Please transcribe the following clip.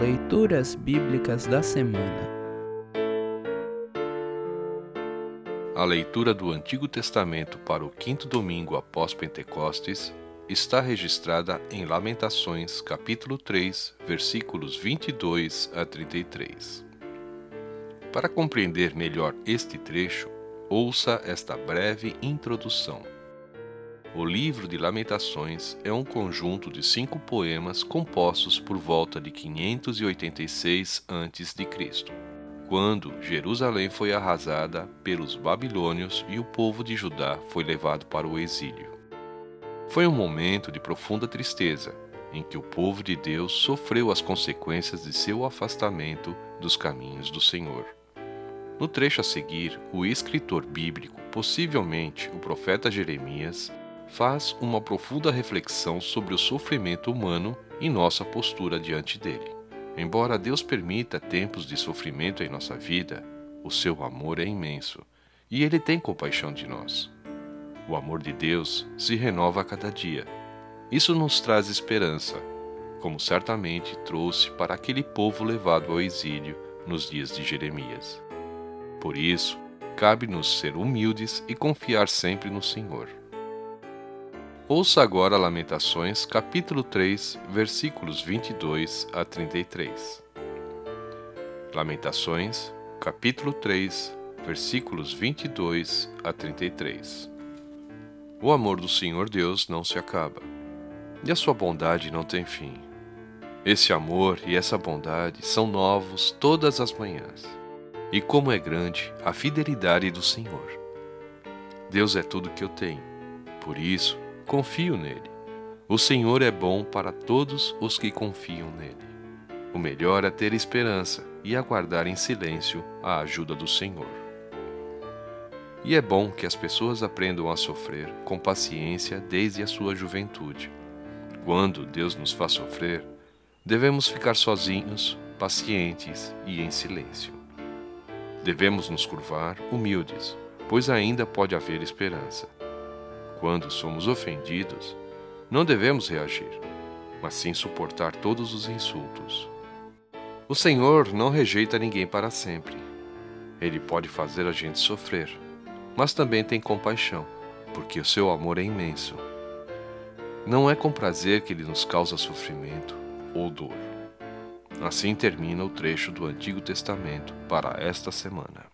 Leituras Bíblicas da Semana A leitura do Antigo Testamento para o quinto domingo após Pentecostes está registrada em Lamentações, capítulo 3, versículos 22 a 33. Para compreender melhor este trecho, ouça esta breve introdução. O livro de Lamentações é um conjunto de cinco poemas compostos por volta de 586 a.C., quando Jerusalém foi arrasada pelos babilônios e o povo de Judá foi levado para o exílio. Foi um momento de profunda tristeza, em que o povo de Deus sofreu as consequências de seu afastamento dos caminhos do Senhor. No trecho a seguir, o escritor bíblico, possivelmente o profeta Jeremias, faz uma profunda reflexão sobre o sofrimento humano e nossa postura diante dele. Embora Deus permita tempos de sofrimento em nossa vida, o seu amor é imenso e ele tem compaixão de nós. O amor de Deus se renova a cada dia. Isso nos traz esperança, como certamente trouxe para aquele povo levado ao exílio nos dias de Jeremias. Por isso, cabe-nos ser humildes e confiar sempre no Senhor. Ouça agora Lamentações, capítulo 3, versículos 22 a 33. Lamentações, capítulo 3, versículos 22 a 33. O amor do Senhor Deus não se acaba, e a sua bondade não tem fim. Esse amor e essa bondade são novos todas as manhãs. E como é grande a fidelidade do Senhor. Deus é tudo que eu tenho. Por isso, confio nele. O Senhor é bom para todos os que confiam nele. O melhor é ter esperança e aguardar em silêncio a ajuda do Senhor. E é bom que as pessoas aprendam a sofrer com paciência desde a sua juventude. Quando Deus nos faz sofrer, devemos ficar sozinhos, pacientes e em silêncio. Devemos nos curvar humildes, pois ainda pode haver esperança quando somos ofendidos, não devemos reagir, mas sim suportar todos os insultos. O Senhor não rejeita ninguém para sempre. Ele pode fazer a gente sofrer, mas também tem compaixão, porque o seu amor é imenso. Não é com prazer que ele nos causa sofrimento ou dor. Assim termina o trecho do Antigo Testamento para esta semana.